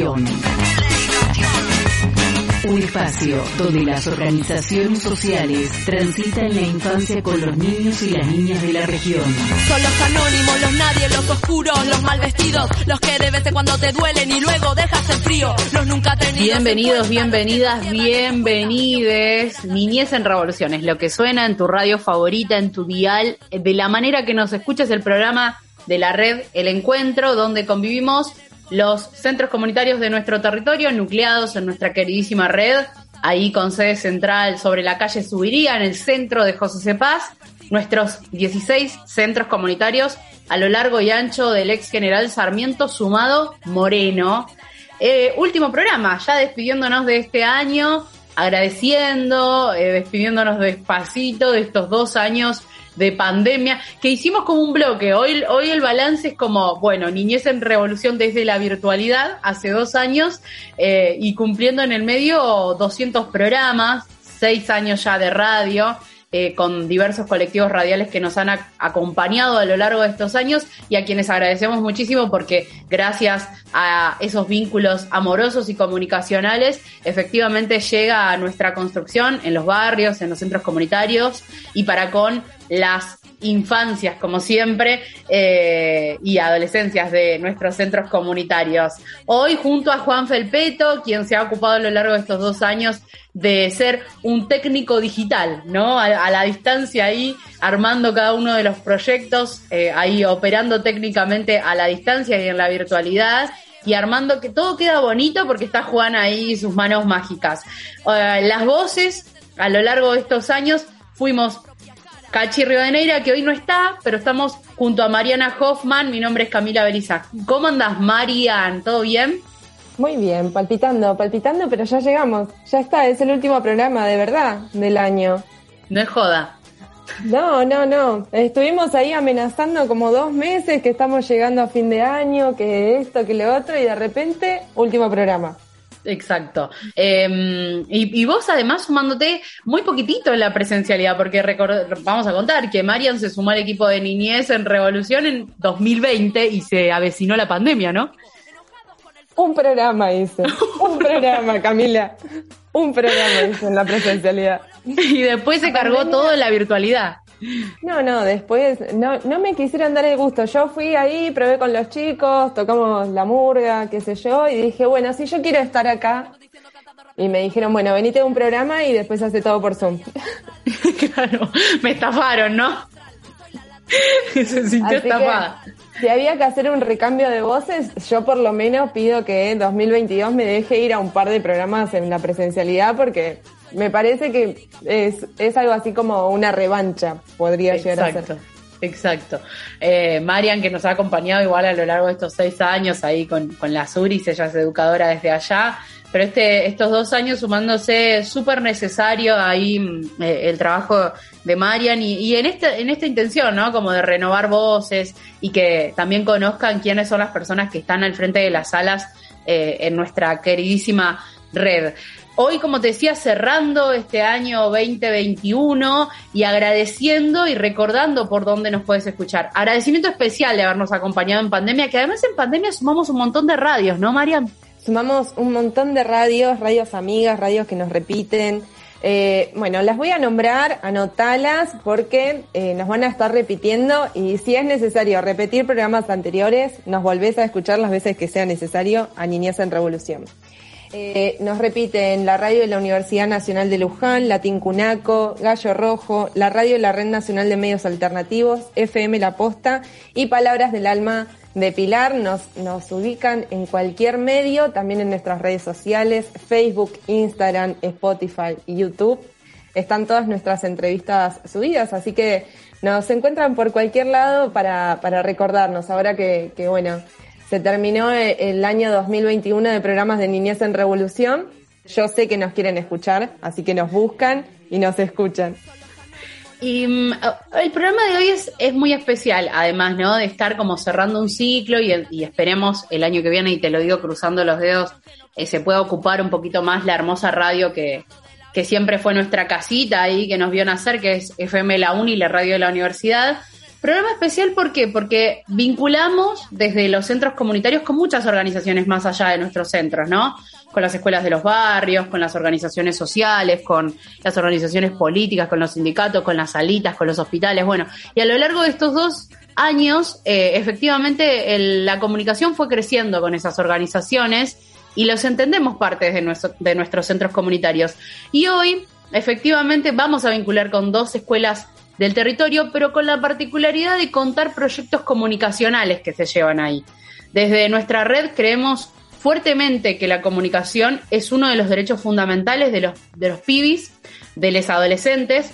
Un espacio donde las organizaciones sociales transitan la infancia con los niños y las niñas de la región. Son los anónimos, los nadie, los oscuros, los mal vestidos, los que de vez en cuando te duelen y luego dejas el frío, los nunca tenidos. Bienvenidos, bienvenidas, bienvenides. Niñez en Revolución es lo que suena en tu radio favorita, en tu dial, de la manera que nos escuchas el programa de la red El Encuentro, donde convivimos los centros comunitarios de nuestro territorio, nucleados en nuestra queridísima red, ahí con sede central sobre la calle Subiría, en el centro de José Cepaz, nuestros 16 centros comunitarios a lo largo y ancho del ex general Sarmiento sumado Moreno. Eh, último programa, ya despidiéndonos de este año, agradeciendo, eh, despidiéndonos despacito de estos dos años de pandemia, que hicimos como un bloque. Hoy, hoy el balance es como, bueno, niñez en revolución desde la virtualidad, hace dos años, eh, y cumpliendo en el medio 200 programas, seis años ya de radio. Eh, con diversos colectivos radiales que nos han acompañado a lo largo de estos años y a quienes agradecemos muchísimo porque gracias a esos vínculos amorosos y comunicacionales efectivamente llega a nuestra construcción en los barrios, en los centros comunitarios y para con las infancias, como siempre, eh, y adolescencias de nuestros centros comunitarios. Hoy, junto a Juan Felpeto, quien se ha ocupado a lo largo de estos dos años de ser un técnico digital, ¿no? A, la distancia ahí, armando cada uno de los proyectos, eh, ahí operando técnicamente a la distancia y en la virtualidad y armando que todo queda bonito porque está Juan ahí sus manos mágicas. Eh, las voces, a lo largo de estos años, fuimos Cachi Rivadeneira, que hoy no está, pero estamos junto a Mariana Hoffman. Mi nombre es Camila Beriza. ¿Cómo andas, Marian? ¿Todo bien? Muy bien, palpitando, palpitando, pero ya llegamos. Ya está, es el último programa de verdad del año. No es joda. No, no, no. Estuvimos ahí amenazando como dos meses que estamos llegando a fin de año, que esto, que lo otro, y de repente, último programa. Exacto. Em, y, vos además sumándote muy poquitito en la presencialidad, porque vamos a contar que Marian se sumó al equipo de niñez en Revolución en 2020 y se avecinó la pandemia, ¿no? Un programa hice, un programa, Camila. Un programa hice en la presencialidad. Y después se cargó todo en la virtualidad. No, no, después no, no me quisieron dar el gusto. Yo fui ahí, probé con los chicos, tocamos la murga, qué sé yo, y dije, bueno, si yo quiero estar acá. Y me dijeron, bueno, venite a un programa y después hace todo por Zoom. claro, me estafaron, ¿no? Se sintió estafada. si había que hacer un recambio de voces, yo por lo menos pido que en 2022 me deje ir a un par de programas en la presencialidad porque me parece que es, es algo así como una revancha, podría llegar a ser. Exacto. Eh, Marian, que nos ha acompañado igual a lo largo de estos seis años ahí con, con las URIs, ella es educadora desde allá, pero este, estos dos años sumándose súper necesario ahí mm, eh, el trabajo de Marian y, en, esta, en esta intención, ¿no? Como de renovar voces y que también conozcan quiénes son las personas que están al frente de las salas eh, en nuestra queridísima red. Hoy, como te decía, cerrando este año 2021 y agradeciendo y recordando por dónde nos puedes escuchar. Agradecimiento especial de habernos acompañado en pandemia, que además en pandemia sumamos un montón de radios, ¿no, Mariam? Sumamos un montón de radios, radios amigas, radios que nos repiten. Eh, bueno, las voy a nombrar, anotalas, porque eh, nos van a estar repitiendo y si es necesario repetir programas anteriores, nos volvés a escuchar las veces que sea necesario a Niñez en Revolución. Eh, nos repiten la radio de la Universidad Nacional de Luján, Latín Cunaco, Gallo Rojo, la radio de la Red Nacional de Medios Alternativos, FM La Posta y Palabras del Alma de Pilar. Nos, nos ubican en cualquier medio, también en nuestras redes sociales, Facebook, Instagram, Spotify YouTube. están todas nuestras entrevistas subidas, así que nos encuentran por cualquier lado para, para recordarnos, ahora que, que, bueno, se terminó el año 2021 de programas de Niñez en Revolución. Yo sé que nos quieren escuchar, así que nos buscan y nos escuchan. Y mm, el programa de hoy es, es muy especial, además, ¿no? De estar como cerrando un ciclo y, y esperemos el año que viene, y te lo digo cruzando los dedos, eh, se pueda ocupar un poquito más la hermosa radio que, que siempre fue nuestra casita ahí, que nos vio nacer, que es FM La Uni, la radio de la universidad. Programa especial ¿por qué? Porque vinculamos desde los centros comunitarios con muchas organizaciones más allá de nuestros centros, ¿no? Con las escuelas de los barrios, con las organizaciones sociales, con las organizaciones políticas, con los sindicatos, con las salitas, con los hospitales, bueno. Y a lo largo de estos dos años, eh, efectivamente, la comunicación fue creciendo con esas organizaciones y los entendemos parte de, de nuestros centros comunitarios. Y hoy, efectivamente, vamos a vincular con dos escuelas del territorio, pero con la particularidad de contar proyectos comunicacionales que se llevan ahí. Desde nuestra red creemos fuertemente que la comunicación es uno de los derechos fundamentales de los, de los pibis, de los adolescentes,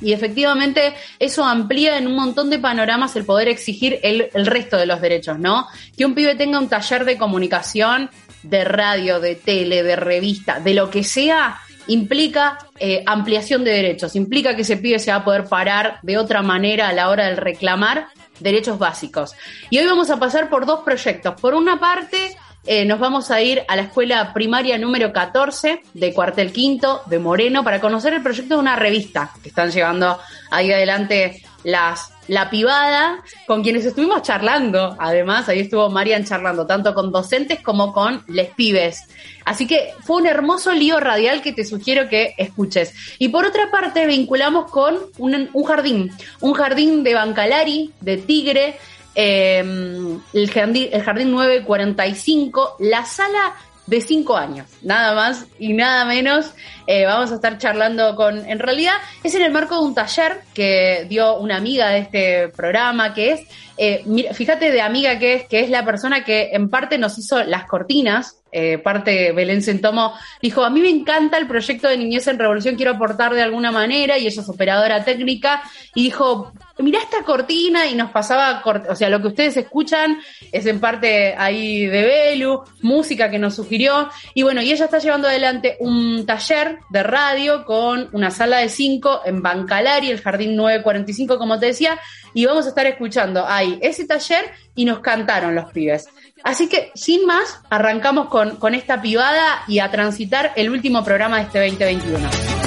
y efectivamente eso amplía en un montón de panoramas el poder exigir el, el, resto de los derechos, ¿no? Que un pibe tenga un taller de comunicación de radio, de tele, de revista, de lo que sea, implica eh, ampliación de derechos, implica que ese pibe se va a poder parar de otra manera a la hora de reclamar derechos básicos. Y hoy vamos a pasar por dos proyectos. Por una parte, eh, nos vamos a ir a la escuela primaria número 14 de Cuartel Quinto de Moreno para conocer el proyecto de una revista que están llevando ahí adelante las la pivada, con quienes estuvimos charlando. Además, ahí estuvo Marian charlando, tanto con docentes como con les pibes. Así que fue un hermoso lío radial que te sugiero que escuches. Y por otra parte, vinculamos con un, jardín, un jardín de Bancalari, de Tigre, eh, el, jardín, el jardín 945, la sala de cinco años, nada más y nada menos. Eh, vamos a estar charlando con, en realidad es en el marco de un taller que dio una amiga de este programa, que es, eh, fíjate de amiga que es, que es la persona que en parte nos hizo las cortinas, eh, parte Belén Sentomo, dijo, a mí me encanta el proyecto de Niñez en Revolución, quiero aportar de alguna manera, y ella es operadora técnica, y dijo, mirá esta cortina y nos pasaba, o sea, lo que ustedes escuchan es en parte ahí de Belu, música que nos sugirió, y bueno, y ella está llevando adelante un taller de radio con una sala de cinco en Bancalari, el Jardín 945, como te decía, y vamos a estar escuchando ahí ese taller y nos cantaron los pibes. Así que, sin más, arrancamos con, con esta pibada y a transitar el último programa de este 2021.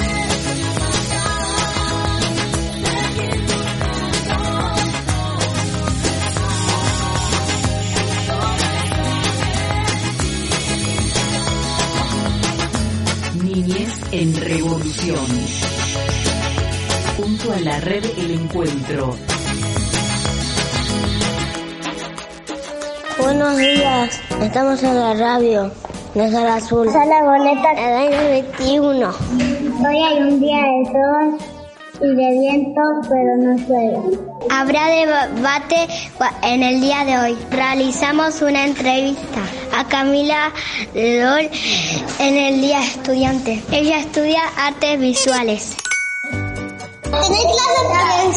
En revolución. Junto a la red El Encuentro. Buenos días, estamos en la radio de Sala Azul. Sala Boleta, el año 21. Hoy hay un día de todos y de viento, pero no. Habrá debate en el día de hoy. Realizamos una entrevista a Camila Lol en el día estudiante. Ella estudia artes visuales. ¿Tenés clases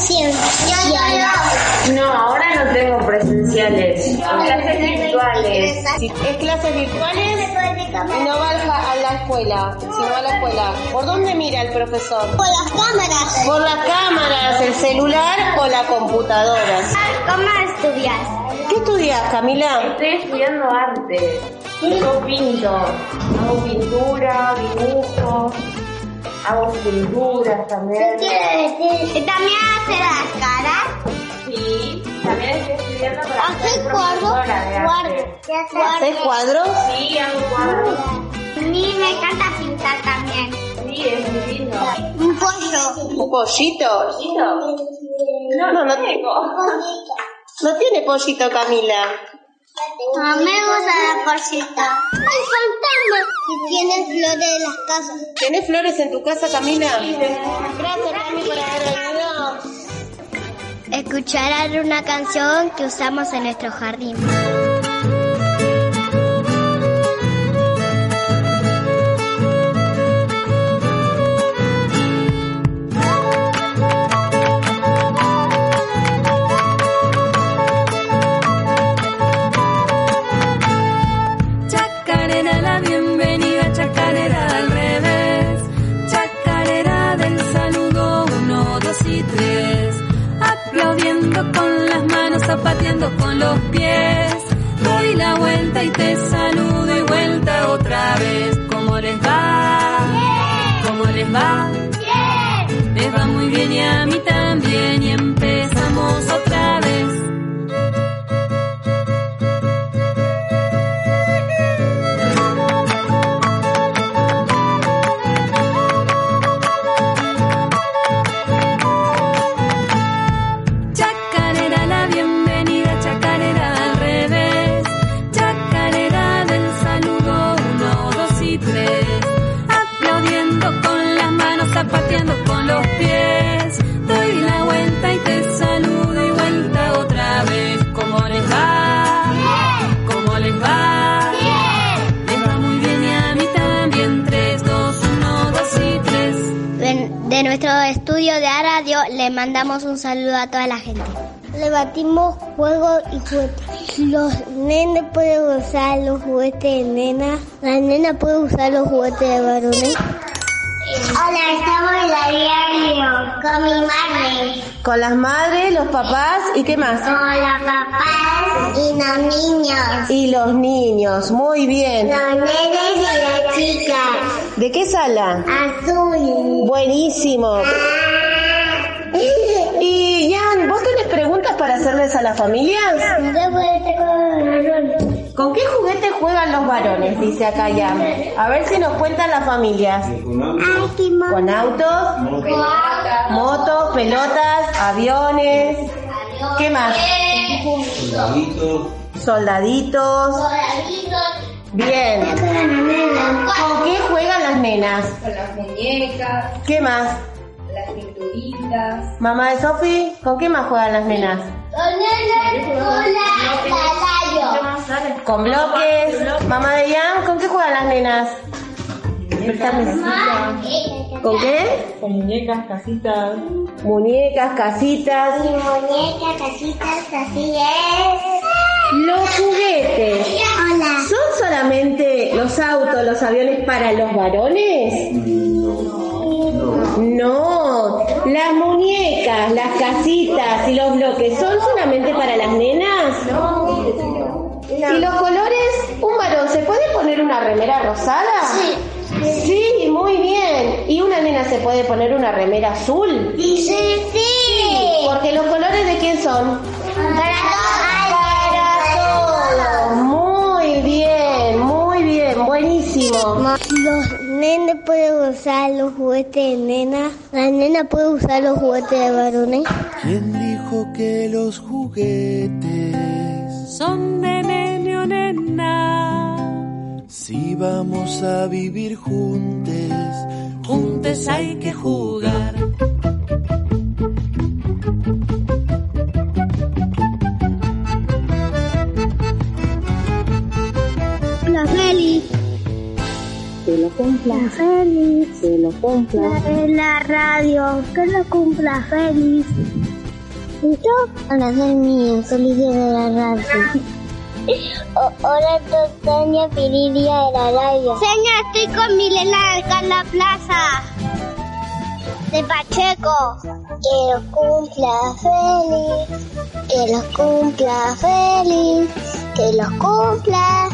presenciales? No, ahora no tengo presenciales. Clases virtuales. ¿Es clases virtuales? No va a la escuela, si no va a la escuela. ¿Por dónde mira el profesor? Por las cámaras. Por las cámaras, el celular o la computadora. ¿Cómo estudias? ¿Qué estudias, Camila? Estoy estudiando arte. Yo pinto. Hago pintura, dibujo. Hago esculturas también. ¿Qué quiere decir? ¿También hace las caras? Sí, también estoy estudiando para ¿Haces ser cuadros? Cuadros. ¿Haces cuadros? Sí, hago cuadros. A mí me encanta pintar también. Sí, es muy lindo. Un pollo. ¿Un pollito? ¿Pollito? No, no, no tengo. No tiene pollito, Camila. A mí me gusta la porcita. ¡Hay fantasma! Y tiene flores en las casas. ¿Tienes flores en tu casa, Camila? Gracias, Cami, por haber venido. Escucharán una canción que usamos en nuestro jardín. Con los pies. Doy la vuelta y te saludo y vuelta otra vez. ¿Cómo les va? ¿Cómo les va? Les va muy bien y a mí también y empezamos mandamos un saludo a toda la gente. Le batimos juegos y juguetes. Los nenes pueden usar los juguetes de nena. La nena puede usar los juguetes de varones. Hola, estamos en la diario con mi madre. Con las madres, los papás y qué más. Con los papás y los niños. Y los niños, muy bien. Los nenes y las chicas. ¿De qué sala? Azul. Buenísimo. Y Jan, ¿vos tenés preguntas para hacerles a las familias? ¿Con qué juguetes juegan los varones? Dice acá Jan. A ver si nos cuentan las familias. Con autos, motos, pelotas, aviones. ¿Qué más? Soldaditos. Bien. ¿Con qué juegan las nenas? Con las muñecas, ¿Qué más? Las pinturitas. Mamá de Sofi, ¿con qué más juegan las nenas? Con bloques. Mamá de Jan, ¿con qué juegan las nenas? ¿Con qué? Con muñecas, casitas. Muñecas, casitas. Muñecas, casitas, así es. Los juguetes. Hola. ¿Son solamente los autos, los aviones para los varones? No. Las muñecas, las casitas y los bloques son solamente para las nenas. ¿Y los colores? ¿Un varón se puede poner una remera rosada? Sí. Sí, muy bien. ¿Y una nena se puede poner una remera azul? Sí, sí. Porque los colores de quién son? Para Para todos. Muy bien, muy bien, buenísimo. Los nenes pueden usar los juguetes de nena. La nena puede usar los juguetes de varones. ¿Quién dijo que los juguetes Son de nene o nena. si vamos a vivir juntos? Juntos hay que jugar. Cumpla. La feliz. Que lo cumpla. La, la radio. Que lo cumpla feliz. ¿Listo? Hola, soy mío. Feliz día de la radio. O- hola, Piriria de la radio. Señor, estoy con Milena acá en la plaza. De Pacheco. Que los cumpla feliz. Que los cumpla feliz. Que los cumpla.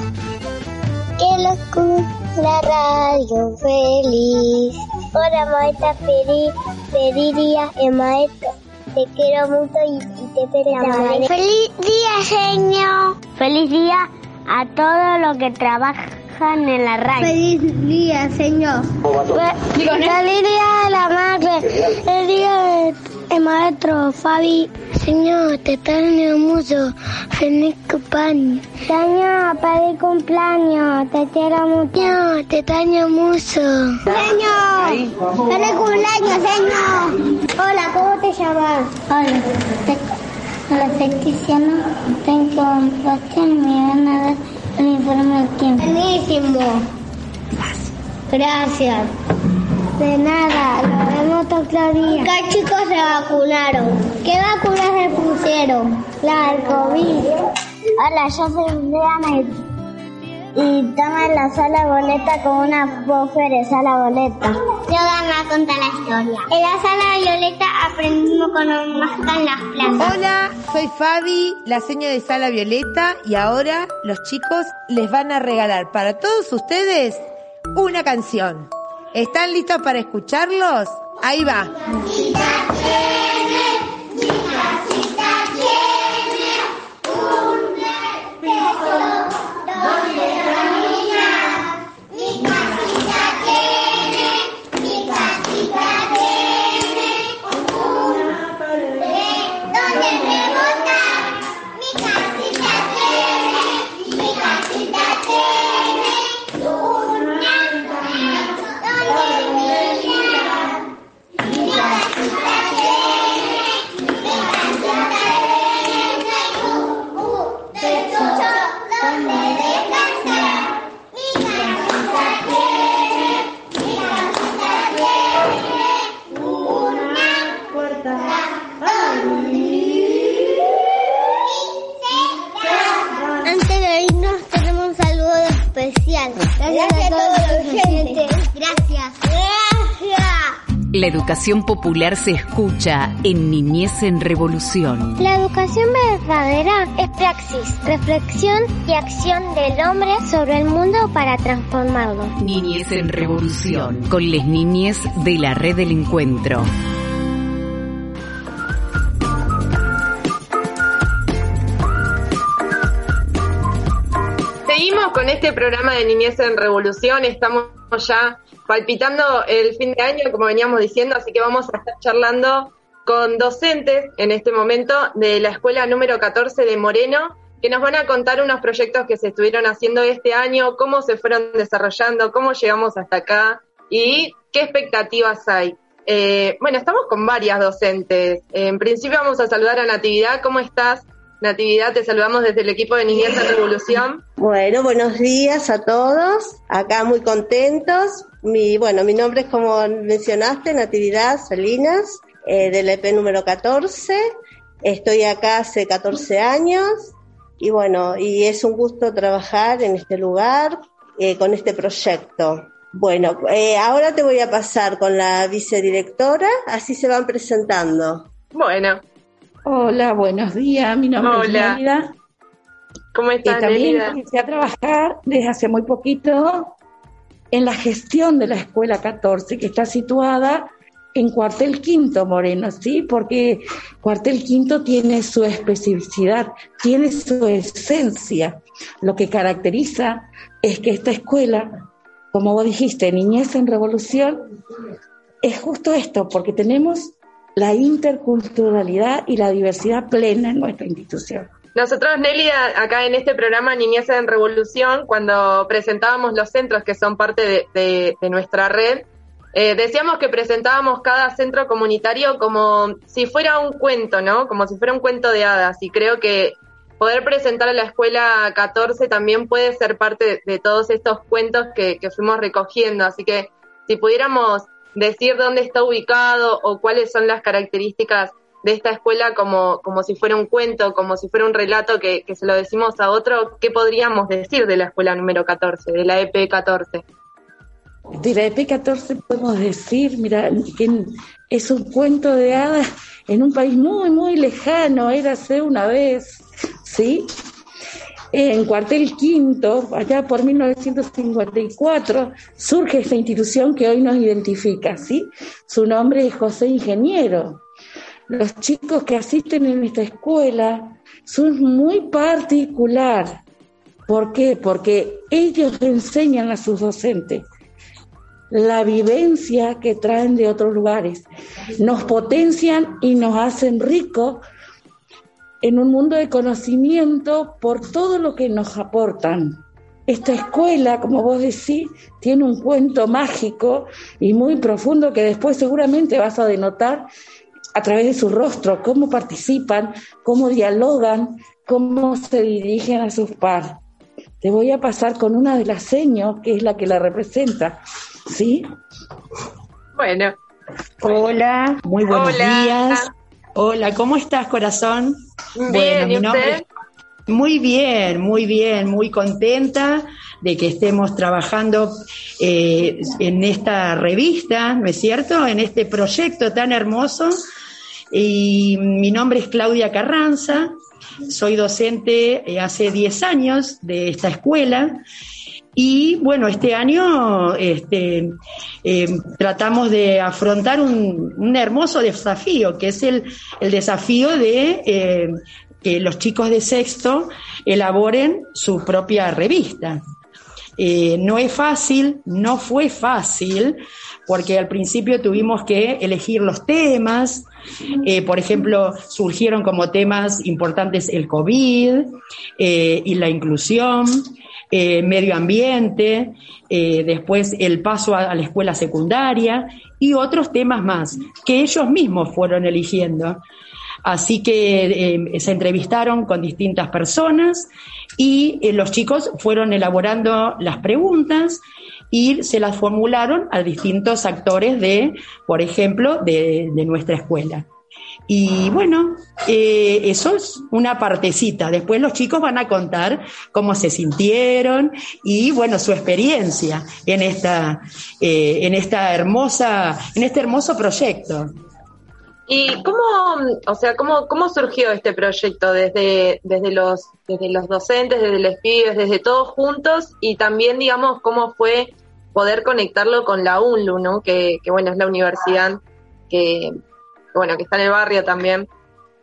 Que los cumpla radio feliz. Hola, maestra Peri, Periria, el maestro. Te quiero mucho y, y te espero Feliz día, señor. Feliz día a todos los que trabajan en la radio. Feliz día, señor. Feliz día de la madre. Feliz día del maestro Fabi. Señor, te extraño mucho. Feliz cumpleaños. Señor, feliz cumpleaños. Te quiero mucho. Señor, te extraño mucho. Señor, feliz cumpleaños, señor. Hola, ¿cómo te llamas? Hola, Hola, soy Cristiano. Tengo un pastel. Me van a dar el informe del tiempo. Buenísimo. Gracias. De nada, nos vemos otro día. ¿Qué chicos se vacunaron? ¿Qué vacunas se pusieron? La del COVID. Hola, yo soy Leana y y toma la sala boleta con una buffer de sala boleta. Yo me a contar la historia. En la sala violeta aprendimos con un en las plazas. Hola, soy Fabi, la seña de sala violeta y ahora los chicos les van a regalar para todos ustedes una canción. ¿Están listos para escucharlos? Ahí va. La educación popular se escucha en Niñez en Revolución. La educación verdadera es praxis, reflexión y acción del hombre sobre el mundo para transformarlo. Niñez en Revolución, con las niñez de la red del encuentro. Seguimos con este programa de Niñez en Revolución, estamos ya palpitando el fin de año, como veníamos diciendo, así que vamos a estar charlando con docentes en este momento de la escuela número 14 de Moreno, que nos van a contar unos proyectos que se estuvieron haciendo este año, cómo se fueron desarrollando, cómo llegamos hasta acá y qué expectativas hay. Eh, bueno, estamos con varias docentes. En principio vamos a saludar a Natividad. ¿Cómo estás? Natividad, te saludamos desde el equipo de Niñez en Revolución. Bueno, buenos días a todos. Acá muy contentos. Mi, bueno, mi nombre es como mencionaste, Natividad Salinas, eh, del EP número 14. Estoy acá hace 14 años y bueno, y es un gusto trabajar en este lugar eh, con este proyecto. Bueno, eh, ahora te voy a pasar con la vicedirectora, así se van presentando. Bueno, Hola, buenos días. Mi nombre es Nélida. ¿Cómo estás, y también comencé a trabajar desde hace muy poquito en la gestión de la Escuela 14, que está situada en Cuartel Quinto, Moreno, ¿sí? Porque Cuartel Quinto tiene su especificidad, tiene su esencia. Lo que caracteriza es que esta escuela, como vos dijiste, Niñez en Revolución, es justo esto, porque tenemos la interculturalidad y la diversidad plena en nuestra institución. Nosotros, Nelly, acá en este programa Niñez en Revolución, cuando presentábamos los centros que son parte de, nuestra red, eh, decíamos que presentábamos cada centro comunitario como si fuera un cuento, ¿no? Como si fuera un cuento de hadas. Y creo que poder presentar a la escuela 14 también puede ser parte de, todos estos cuentos que, que fuimos recogiendo. Así que si pudiéramos decir dónde está ubicado o cuáles son las características de esta escuela como, como si fuera un cuento, como si fuera un relato que, se lo decimos a otro, ¿qué podríamos decir de la escuela número 14, de la EP 14? De la EP 14 podemos decir, mira, que es un cuento de hadas en un país muy, muy lejano, era hace una vez, ¿sí? En Cuartel Quinto, allá por 1954, surge esta institución que hoy nos identifica, ¿sí? Su nombre es José Ingeniero. Los chicos que asisten en esta escuela son muy particular. ¿Por qué? Porque ellos enseñan a sus docentes la vivencia que traen de otros lugares. Nos potencian y nos hacen ricos en un mundo de conocimiento por todo lo que nos aportan. Esta escuela, como vos decís, tiene un cuento mágico y muy profundo que después seguramente vas a denotar a través de su rostro, cómo participan, cómo dialogan, cómo se dirigen a sus pares. Te voy a pasar con una de las señas, que es la que la representa. ¿Sí? Bueno. Hola, muy buenos días. Hola, ¿cómo estás, corazón? Bien, mi, nombre, Muy bien, muy bien, muy contenta de que estemos trabajando eh, en esta revista, ¿no es cierto? En este proyecto tan hermoso. Y mi nombre es Claudia Carranza, soy docente eh, hace 10 años de esta escuela. Y bueno, este año este, eh, tratamos de afrontar un, hermoso desafío, que es el, desafío de eh, que los chicos de sexto elaboren su propia revista. Eh, no es fácil, no fue fácil, porque al principio tuvimos que elegir los temas, eh, por ejemplo, surgieron como temas importantes el COVID eh, y la inclusión, eh, medio ambiente, eh, después el paso a, la escuela secundaria y otros temas más que ellos mismos fueron eligiendo. Así que eh, se entrevistaron con distintas personas y eh, los chicos fueron elaborando las preguntas y se las formularon a distintos actores de, por ejemplo, de nuestra escuela. Y bueno, eh, eso es una partecita. Después los chicos van a contar cómo se sintieron y bueno, su experiencia en esta, eh, en esta hermosa, en este hermoso proyecto. ¿Y cómo, o sea, cómo, cómo surgió este proyecto desde, desde los, desde los docentes, desde los pibes, desde todos juntos y también, digamos, cómo fue poder conectarlo con la UNLU, ¿no? Que, que bueno, es la universidad que, bueno, que está en el barrio también.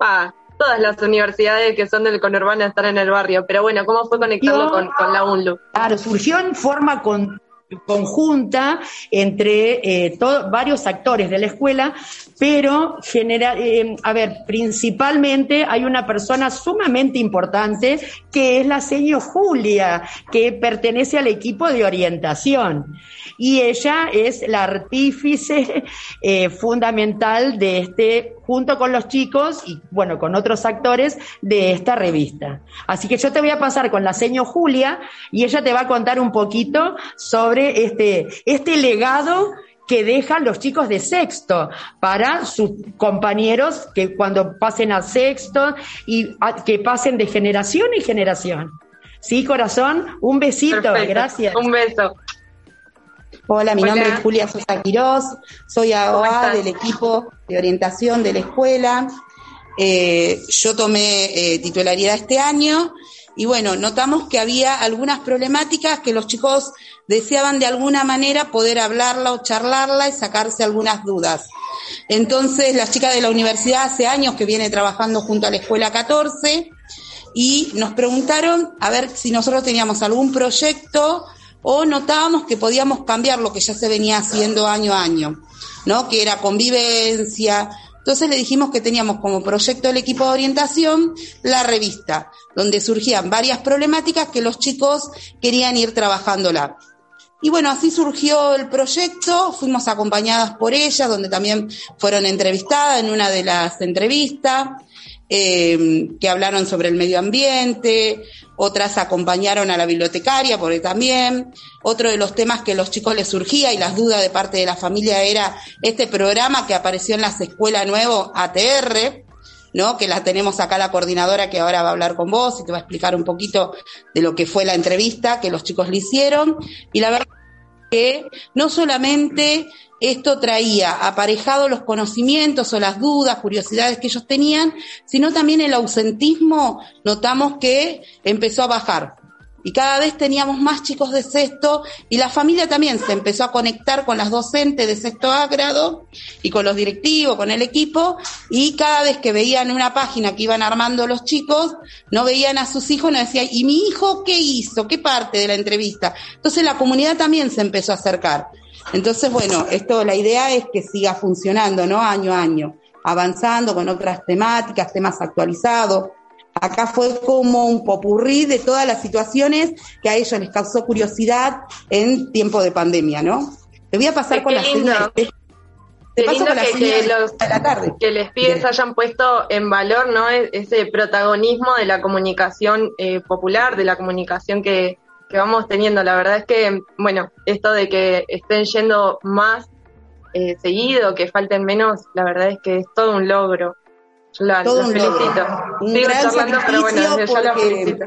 Ah, todas las universidades que son del conurbano están en el barrio, pero bueno, ¿cómo fue conectarlo con, con la UNLU? Claro, surgió en forma con, conjunta entre eh, varios actores de la escuela, pero genera, eh, a ver, principalmente hay una persona sumamente importante que es la señor Julia, que pertenece al equipo de orientación. Y ella es la artífice eh, fundamental de este, junto con los chicos y bueno, con otros actores de esta revista. Así que yo te voy a pasar con la señor Julia y ella te va a contar un poquito sobre este, este legado que dejan los chicos de sexto para sus compañeros que cuando pasen a sexto y a, que pasen de generación en generación. Sí, corazón, un besito, Perfecto. gracias. Un beso. Hola, mi Hola. nombre es Julia Sosa Quirós, soy AOA del equipo de orientación de la escuela. Eh, yo tomé eh, titularidad este año y bueno, notamos que había algunas problemáticas que los chicos deseaban de alguna manera poder hablarla o charlarla y sacarse algunas dudas. Entonces, la chica de la universidad hace años que viene trabajando junto a la escuela 14 y nos preguntaron a ver si nosotros teníamos algún proyecto o notábamos que podíamos cambiar lo que ya se venía haciendo año a año, ¿no? Que era convivencia. Entonces le dijimos que teníamos como proyecto del equipo de orientación la revista, donde surgían varias problemáticas que los chicos querían ir trabajándola. Y bueno, así surgió el proyecto, fuimos acompañadas por ellas, donde también fueron entrevistadas en una de las entrevistas, eh, que hablaron sobre el medio ambiente, otras acompañaron a la bibliotecaria, porque también otro de los temas que los chicos les surgía y las dudas de parte de la familia era este programa que apareció en las escuelas nuevo, ATR, ¿no? Que la tenemos acá la coordinadora que ahora va a hablar con vos y te va a explicar un poquito de lo que fue la entrevista que los chicos le hicieron. Y la verdad que no solamente esto traía aparejado los conocimientos o las dudas, curiosidades que ellos tenían, sino también el ausentismo, notamos que empezó a bajar. Y cada vez teníamos más chicos de sexto y la familia también se empezó a conectar con las docentes de sexto A grado y con los directivos, con el equipo y cada vez que veían una página que iban armando los chicos, no veían a sus hijos, no decían, ¿y mi hijo qué hizo? ¿Qué parte de la entrevista? Entonces la comunidad también se empezó a acercar. Entonces, bueno, esto, la idea es que siga funcionando, ¿no? Año a año, avanzando con otras temáticas, temas actualizados. Acá fue como un popurrí de todas las situaciones que a ellos les causó curiosidad en tiempo de pandemia, ¿no? Te voy a pasar Qué con la lindo. señal. Qué lindo que, que los, que les pides hayan puesto en valor no E- ese protagonismo de la comunicación eh, popular, de la comunicación que, que vamos teniendo. La verdad es que, bueno, esto de que estén yendo más eh, seguido, que falten menos, la verdad es que es todo un logro. La, Todo un felicito. logro. un Sigo gran charlando, pero bueno, la felicito.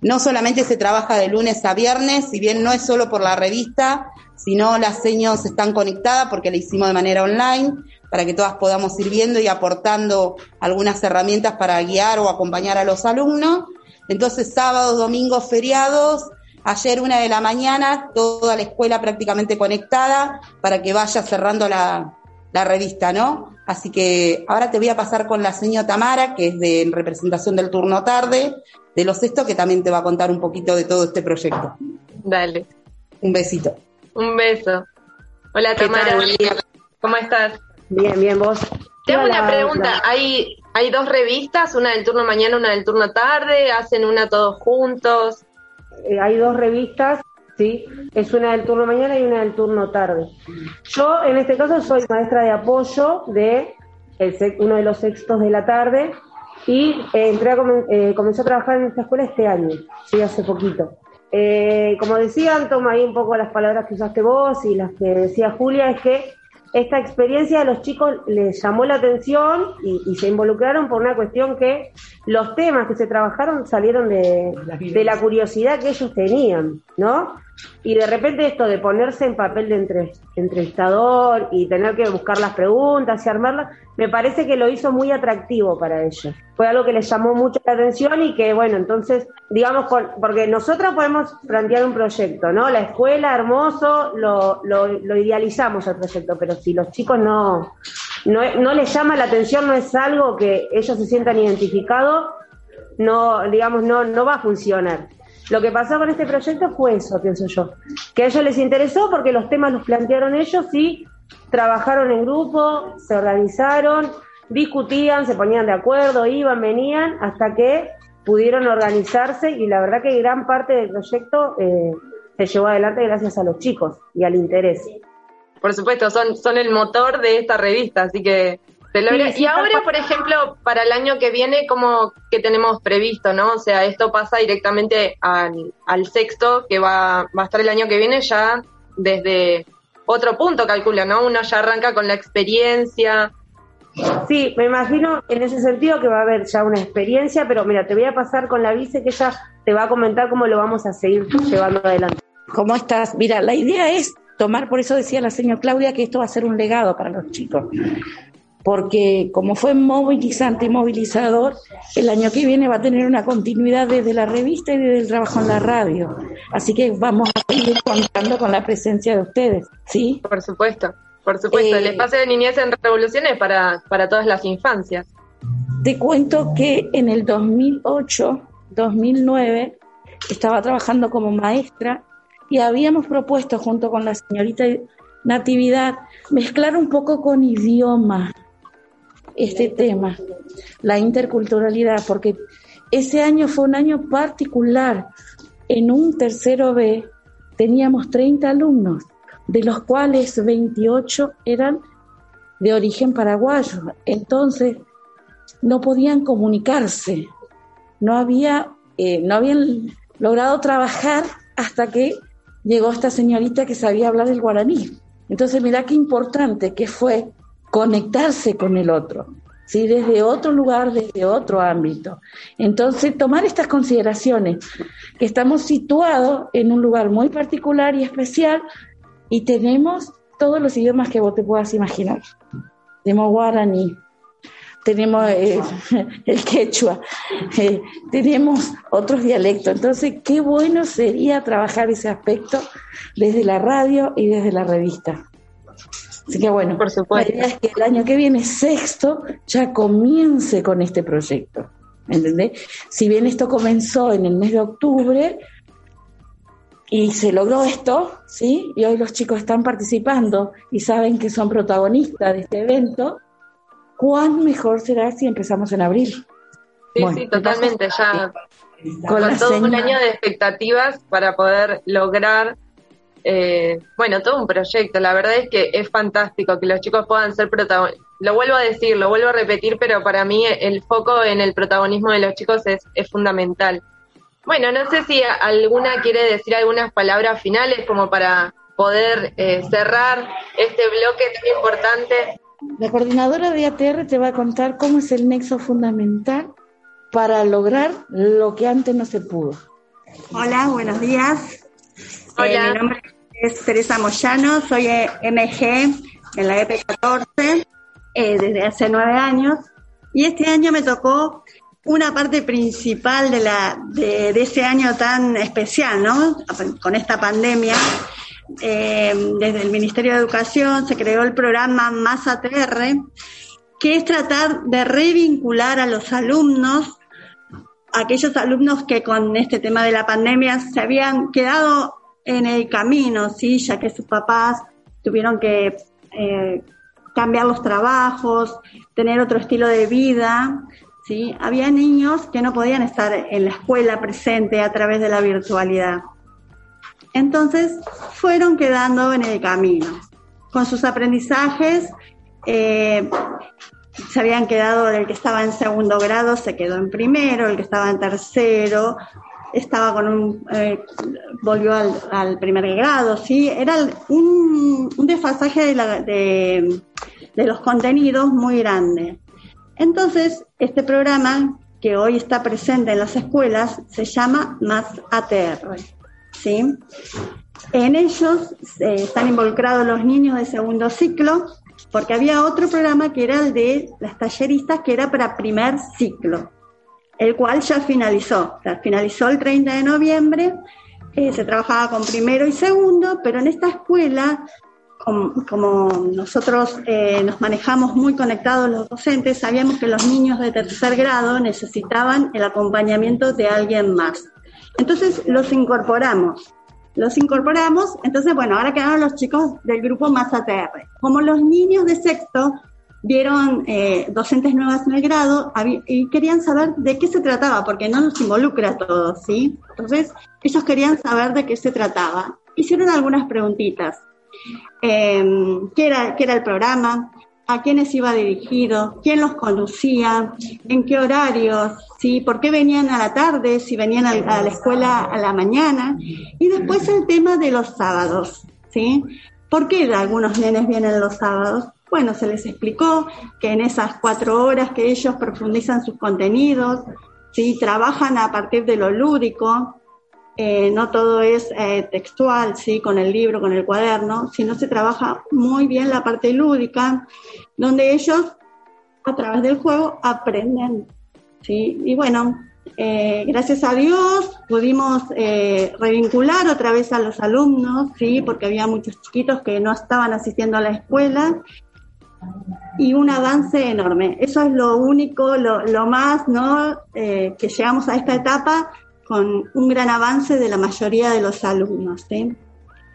no solamente se trabaja de lunes a viernes, si bien no es solo por la revista, sino las seños están conectadas porque la hicimos de manera online para que todas podamos ir viendo y aportando algunas herramientas para guiar o acompañar a los alumnos. Entonces, sábados, domingos, feriados, ayer una de la mañana, toda la escuela prácticamente conectada para que vaya cerrando la, la revista, ¿no? Así que ahora te voy a pasar con la señora Tamara, que es de en representación del turno tarde, de los sextos, que también te va a contar un poquito de todo este proyecto. Dale. Un besito. Un beso. Hola Tamara, ¿cómo estás? Bien, bien, vos. Te hago Hola, una pregunta. ¿Hay, ¿Hay dos revistas? ¿Una del turno mañana, una del turno tarde? ¿Hacen una todos juntos? Eh, hay dos revistas, sí, es una del turno mañana y una del turno tarde. Yo, en este caso, soy maestra de apoyo de el uno de los sextos de la tarde y eh, entré a comen- eh, comencé a trabajar en esta escuela este año, sí, hace poquito. Como decían, toma ahí un poco las palabras que usaste vos y las que decía Julia, es que esta experiencia a los chicos les llamó la atención y, y se involucraron por una cuestión que los temas que se trabajaron salieron de, de la curiosidad que ellos tenían, ¿no? Y de repente esto de ponerse en papel de entre- entrevistador y tener que buscar las preguntas y armarlas, me parece que lo hizo muy atractivo para ellos. Fue algo que les llamó mucho la atención y que, bueno, entonces, digamos, porque nosotros podemos plantear un proyecto, ¿no? La escuela, hermoso, lo, lo, lo idealizamos el proyecto, pero si los chicos no, no, no les llama la atención, no es algo que ellos se sientan identificados, no, digamos, no, no va a funcionar. Lo que pasó con este proyecto fue eso, pienso yo, que a ellos les interesó porque los temas los plantearon ellos y trabajaron en grupo, se organizaron, discutían, se ponían de acuerdo, iban, venían, hasta que pudieron organizarse y la verdad que gran parte del proyecto eh, se llevó adelante gracias a los chicos y al interés. Por supuesto, son, son el motor de esta revista, así que. Sí, sí, y ahora, por ejemplo, para el año que viene, ¿cómo que tenemos previsto, no? O sea, esto pasa directamente al, al sexto, que va, va a estar el año que viene ya desde otro punto, calculo, ¿no? Uno ya arranca con la experiencia. Sí, me imagino en ese sentido que va a haber ya una experiencia, pero mira, te voy a pasar con la vice que ella te va a comentar cómo lo vamos a seguir llevando adelante. ¿Cómo estás? Mira, la idea es tomar, por eso decía la señora Claudia, que esto va a ser un legado para los chicos. Porque como fue movilizante y movilizador, el año que viene va a tener una continuidad desde la revista y desde el trabajo en la radio. Así que vamos a seguir contando con la presencia de ustedes, ¿sí? Por supuesto, por supuesto. Eh, el espacio de niñez en revolución es para, para todas las infancias. Te cuento que en el 2008, 2009, estaba trabajando como maestra y habíamos propuesto junto con la señorita Natividad mezclar un poco con idioma este tema, la interculturalidad, porque ese año fue un año particular. En un tercero B teníamos 30 alumnos, de los cuales 28 eran de origen paraguayo. Entonces, no podían comunicarse, no había, eh, no habían logrado trabajar hasta que llegó esta señorita que sabía hablar el guaraní. Entonces, mira qué importante que fue conectarse con el otro, ¿sí? desde otro lugar, desde otro ámbito. Entonces, tomar estas consideraciones, que estamos situados en un lugar muy particular y especial y tenemos todos los idiomas que vos te puedas imaginar. Tenemos guaraní, tenemos eh, el quechua, eh, tenemos otros dialectos. Entonces, qué bueno sería trabajar ese aspecto desde la radio y desde la revista. Así que bueno, la idea es que el año que viene, sexto, ya comience con este proyecto. ¿Entendés? Si bien esto comenzó en el mes de octubre y se logró esto, ¿sí? Y hoy los chicos están participando y saben que son protagonistas de este evento, ¿cuán mejor será si empezamos en abril? Sí, Bueno, sí, totalmente. Ya Con todo un año de expectativas para poder lograr, eh, bueno, todo un proyecto. La verdad es que es fantástico que los chicos puedan ser protagonistas. Lo vuelvo a decir, lo vuelvo a repetir, pero para mí el foco en el protagonismo de los chicos es, es fundamental. Bueno, no sé si alguna quiere decir algunas palabras finales como para poder eh, cerrar este bloque tan importante. La coordinadora de ATR te va a contar cómo es el nexo fundamental para lograr lo que antes no se pudo. Hola, buenos días. Hola. Eh, mi nombre es Teresa Moyano, soy eh, MG en la EP14 eh, desde hace nueve años y este año me tocó una parte principal de, la, de ese año tan especial, ¿no? Con esta pandemia. Eh, desde el Ministerio de Educación se creó el programa Más ATR, que es tratar de revincular a los alumnos, aquellos alumnos que con este tema de la pandemia se habían quedado en el camino, ¿sí? ya que sus papás tuvieron que eh, cambiar los trabajos, tener otro estilo de vida. ¿sí? Había niños que no podían estar en la escuela presente a través de la virtualidad. Entonces fueron quedando en el camino. Con sus aprendizajes eh, se habían quedado, el que estaba en segundo grado se quedó en primero, el que estaba en tercero estaba con un, eh, volvió al, primer grado, ¿sí? Era un, un desfasaje de, de los contenidos muy grande. Entonces, este programa que hoy está presente en las escuelas se llama Más ATR, ¿sí? En ellos eh, están involucrados los niños de segundo ciclo, porque había otro programa que era el de las talleristas, que era para primer ciclo, el cual ya finalizó. O sea, finalizó el 30 de noviembre, eh, se trabajaba con primero y segundo, pero en esta escuela, como, como nosotros eh, nos manejamos muy conectados los docentes, sabíamos que los niños de tercer grado necesitaban el acompañamiento de alguien más. Entonces los incorporamos los incorporamos, entonces bueno, ahora quedaron los chicos del grupo más ATR. Como los niños de sexto vieron eh, docentes nuevas en el grado y querían saber de qué se trataba, porque no nos involucra a todos, ¿sí? Entonces ellos querían saber de qué se trataba. Hicieron algunas preguntitas. Eh, ¿qué, era, ¿Qué era el programa? a quiénes iba dirigido, quién los conducía, en qué horarios, ¿sí? por qué venían a la tarde, si venían a, la escuela a la mañana, y después el tema de los sábados, ¿sí? ¿Por qué algunos nenes vienen los sábados? Bueno, se les explicó que en esas cuatro horas que ellos profundizan sus contenidos, ¿sí? trabajan a partir de lo lúdico, eh, no todo es eh, textual, sí, con el libro, con el cuaderno, sino se trabaja muy bien la parte lúdica, donde ellos a través del juego aprenden, sí. Y bueno, eh, gracias a Dios pudimos eh, revincular otra vez a los alumnos, sí, porque había muchos chiquitos que no estaban asistiendo a la escuela y un avance enorme. Eso es lo único, lo, lo más, ¿no? Eh, que llegamos a esta etapa con un gran avance de la mayoría de los alumnos. ¿sí?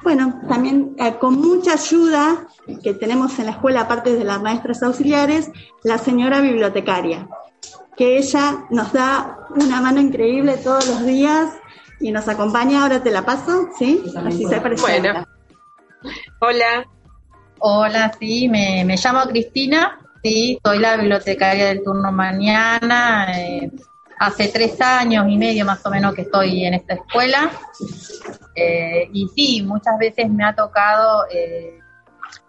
Bueno, también eh, con mucha ayuda que tenemos en la escuela, aparte de las maestras auxiliares, la señora bibliotecaria, que ella nos da una mano increíble todos los días y nos acompaña. Ahora te la paso, ¿sí? Así se presenta. Bueno. Hola. Hola, sí, me, me llamo Cristina, sí, soy la bibliotecaria del turno mañana. Eh, hace tres años y medio más o menos que estoy en esta escuela. Eh, y sí, muchas veces me ha tocado eh,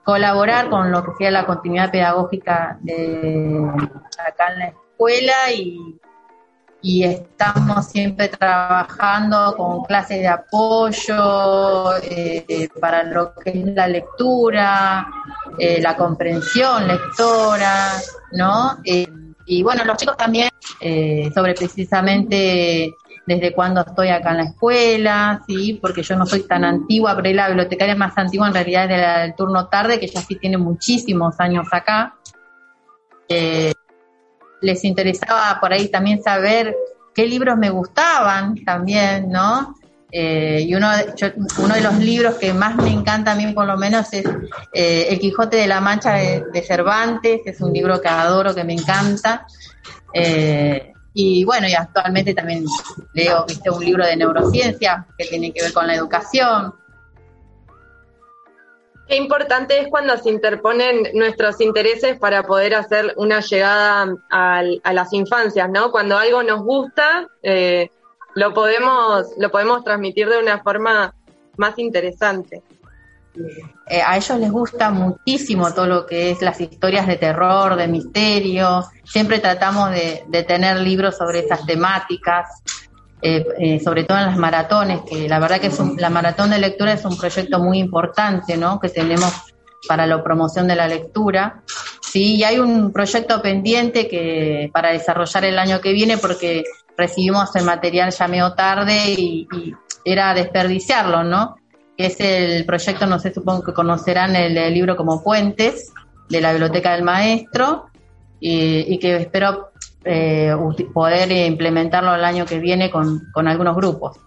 colaborar con lo que sea la continuidad pedagógica de acá en la escuela y, y estamos siempre trabajando con clases de apoyo eh, para lo que es la lectura, eh, la comprensión lectora, ¿no? Eh, y bueno, los chicos también, eh, sobre precisamente desde cuando estoy acá en la escuela, sí, porque yo no soy tan antigua, pero la bibliotecaria más antigua en realidad es del turno tarde, que ya sí tiene muchísimos años acá. Eh, les interesaba por ahí también saber qué libros me gustaban también, ¿no? Eh, y uno, yo, uno de los libros que más me encanta a mí por lo menos es eh, El Quijote de la Mancha de, de, Cervantes, es un libro que adoro, que me encanta. Eh, y bueno, y actualmente también leo ¿viste? un libro de neurociencia que tiene que ver con la educación. Qué importante es cuando se interponen nuestros intereses para poder hacer una llegada a, a las infancias, ¿no? Cuando algo nos gusta, eh, lo podemos, lo podemos transmitir de una forma más interesante. Eh, a ellos les gusta muchísimo todo lo que es las historias de terror, de misterio. Siempre tratamos de, de tener libros sobre esas temáticas, eh, eh, sobre todo en las maratones, que la verdad que es un- la maratón de lectura es un proyecto muy importante, ¿no? Que tenemos para la promoción de la lectura. Sí, y hay un proyecto pendiente que para desarrollar el año que viene porque recibimos el material ya medio tarde y, era desperdiciarlo, ¿no? Es el proyecto, no sé, supongo que conocerán el, libro como Puentes de la Biblioteca del Maestro y que espero eh, poder implementarlo el año que viene con, con algunos grupos.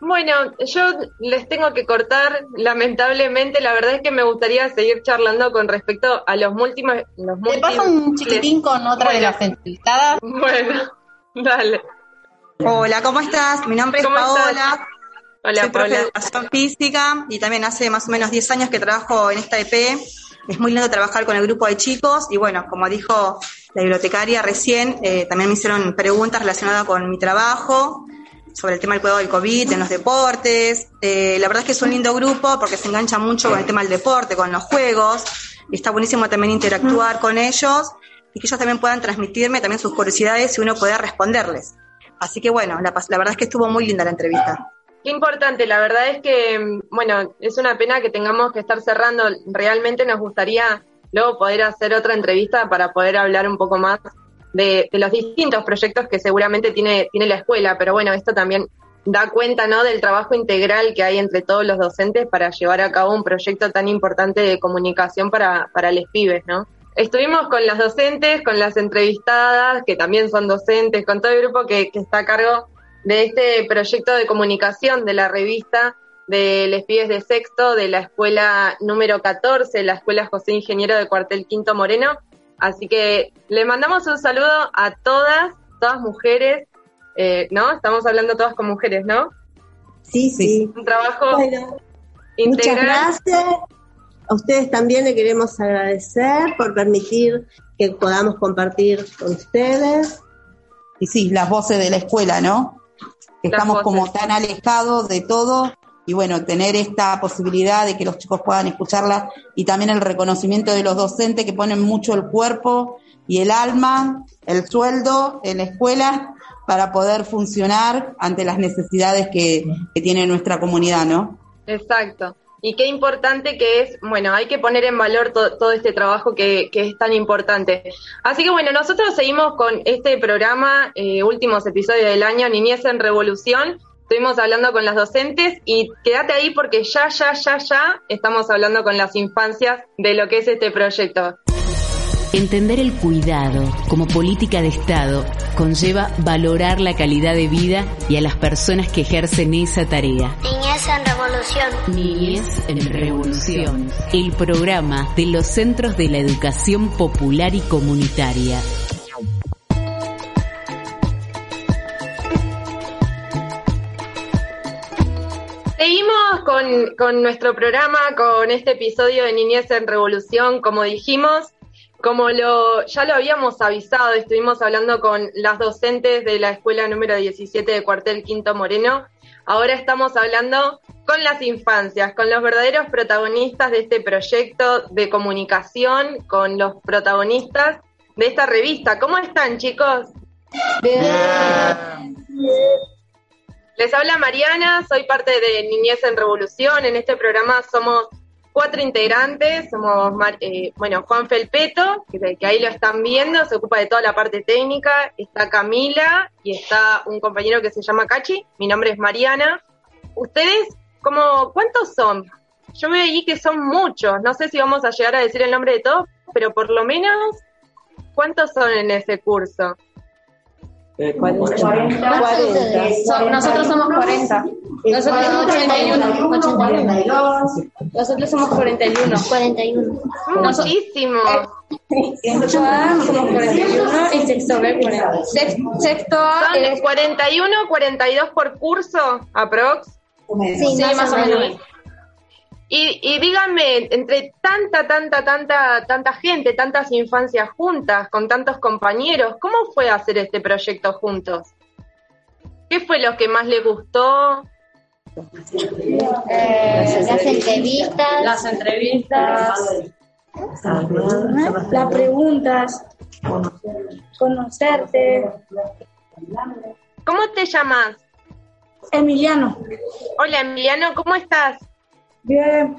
Bueno, yo les tengo que cortar, lamentablemente, la verdad es que me gustaría seguir charlando con respecto a los múltiples... Los Te paso un chiquitín con otra de las entrevistadas. Bueno, dale. Hola, ¿cómo estás? Mi nombre es ¿Cómo estás? Paola. Hola, Soy Paola. de educación física y también hace más o menos 10 años que trabajo en esta EP. Es muy lindo trabajar con el grupo de chicos y bueno, como dijo la bibliotecaria recién, eh, también me hicieron preguntas relacionadas con mi trabajo sobre el tema del cuidado del COVID en los deportes. Eh, la verdad es que es un lindo grupo porque se engancha mucho con el tema del deporte, con los juegos. Está buenísimo también interactuar con ellos y que ellos también puedan transmitirme también sus curiosidades y uno pueda responderles. Así que bueno, la verdad es que estuvo muy linda la entrevista. Qué importante, la verdad es que, mm, bueno, es una pena que tengamos que estar cerrando. Realmente nos gustaría luego poder hacer otra entrevista para poder hablar un poco más de, los distintos proyectos que seguramente tiene, tiene la escuela, pero bueno, esto también da cuenta, ¿no?, del trabajo integral que hay entre todos los docentes para llevar a cabo un proyecto tan importante de comunicación para, para los pibes, ¿no? Estuvimos con las docentes, con las entrevistadas, que también son docentes, con todo el grupo que, que está a cargo de este proyecto de comunicación de la revista de Les Pibes de Sexto de la escuela número 14, la escuela José Ingeniero de Cuartel Quinto Moreno. Así que le mandamos un saludo a todas, todas mujeres, eh, ¿no? Estamos hablando todas con mujeres, ¿no? Sí, sí. Un trabajo Bueno, Muchas integral. gracias. A ustedes también le queremos agradecer por permitir que podamos compartir con ustedes. Y sí, las voces de la escuela, ¿no? Que estamos como tan alejados de todo y bueno, tener esta posibilidad de que los chicos puedan escucharla y también el reconocimiento de los docentes que ponen mucho el cuerpo y el alma, el sueldo en la escuela para poder funcionar ante las necesidades que, que tiene nuestra comunidad, ¿no? Exacto. Y qué importante que es, bueno, hay que poner en valor to- todo este trabajo que, que es tan importante. Así que bueno, nosotros seguimos con este programa, eh, últimos episodios del año, Niñez en Revolución. Estuvimos hablando con las docentes y quédate ahí porque ya, ya, ya, ya estamos hablando con las infancias de lo que es este proyecto. Entender el cuidado como política de Estado conlleva valorar la calidad de vida y a las personas que ejercen esa tarea. Niñez en revolución. Niñez en Revolución, el programa de los Centros de la Educación Popular y Comunitaria. Con, con nuestro programa, con este episodio de Niñez en Revolución, como dijimos, como lo, ya lo habíamos avisado, estuvimos hablando con las docentes de la escuela número 17 de Cuartel Quinto Moreno, ahora estamos hablando con las infancias, con los verdaderos protagonistas de este proyecto de comunicación, con los protagonistas de esta revista. ¿Cómo están chicos? Les habla Mariana, soy parte de Niñez en Revolución. En este programa somos cuatro integrantes. Somos, eh, bueno, Juan Felpeto, que, que ahí lo están viendo, se ocupa de toda la parte técnica. Está Camila y está un compañero que se llama Cachi. Mi nombre es Mariana. ¿Ustedes, cómo, cuántos son? Yo veo ahí que son muchos. No sé si vamos a llegar a decir el nombre de todos, pero por lo menos, ¿cuántos son en ese curso? So- nosotros somos 40. Nosotros somos 81. 81. Nosotros somos 41. 41. Muchísimo. Sexto A somos 41 y sexto B 40. Sex- Sexto A Son es 41, 42 por curso, aprox. Sí, más o menos. Y, y díganme, entre tanta, tanta, tanta, tanta gente, tantas infancias juntas, con tantos compañeros, ¿cómo fue hacer este proyecto juntos? ¿Qué fue lo que más les gustó? Eh, las entrevistas. Las entrevistas. Las preguntas. Conocerte. ¿Cómo te llamas? Emiliano. Hola Emiliano, ¿cómo estás? Bien.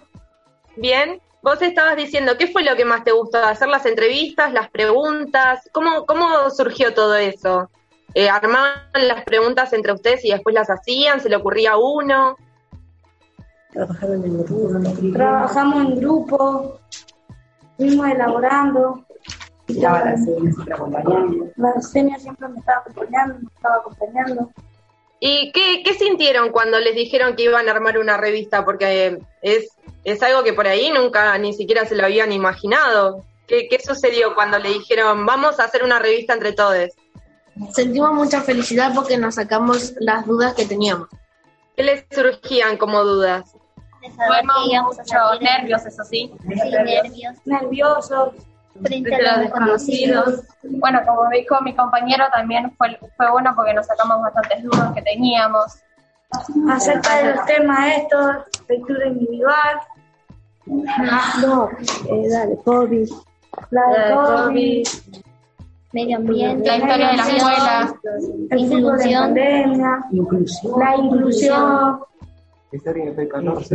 Bien. Vos estabas diciendo, ¿qué fue lo que más te gustó? ¿Hacer las entrevistas, las preguntas? ¿Cómo, cómo surgió todo eso? Eh, ¿Armaban las preguntas entre ustedes y después las hacían? ¿Se le ocurría a uno? Trabajaron en grupo. Trabajamos en grupo. Fuimos elaborando. Estaba la señora siempre acompañando. La señora siempre me estaba acompañando, me estaba acompañando. ¿Y qué, qué sintieron cuando les dijeron que iban a armar una revista? Porque es, es algo que por ahí nunca ni siquiera se lo habían imaginado. ¿Qué, qué sucedió cuando le dijeron, vamos a hacer una revista entre todos? Sentimos mucha felicidad porque nos sacamos las dudas que teníamos. ¿Qué les surgían como dudas? Tuvimos muchos nervios, eso sí. Sí, nervios. Nerviosos. Frente a los desconocidos. Bueno, como dijo mi compañero, también fue, fue bueno porque nos sacamos bastantes dudas que teníamos. Acerca de los temas estos, lectura individual. No, eh, dale, COVID. La de COVID. Medio ambiente. La historia de la escuela. El fútbol de pandemia. Inclusión. La inclusión. De P14.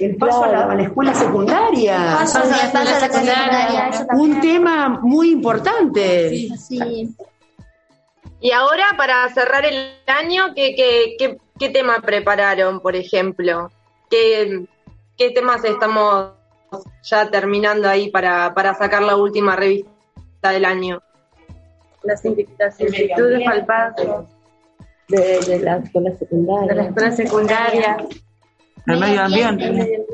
El, paso a la, a la escuela secundaria. paso a la escuela secundaria, eso también. Un tema muy importante. Sí. Y ahora, para cerrar el año, ¿qué, qué, qué, qué tema prepararon, por ejemplo? ¿Qué, qué temas estamos ya terminando ahí para, para sacar la última revista del año? Las similitudes palpadas De, de la escuela secundaria. de la escuela secundaria. El medio ambiente.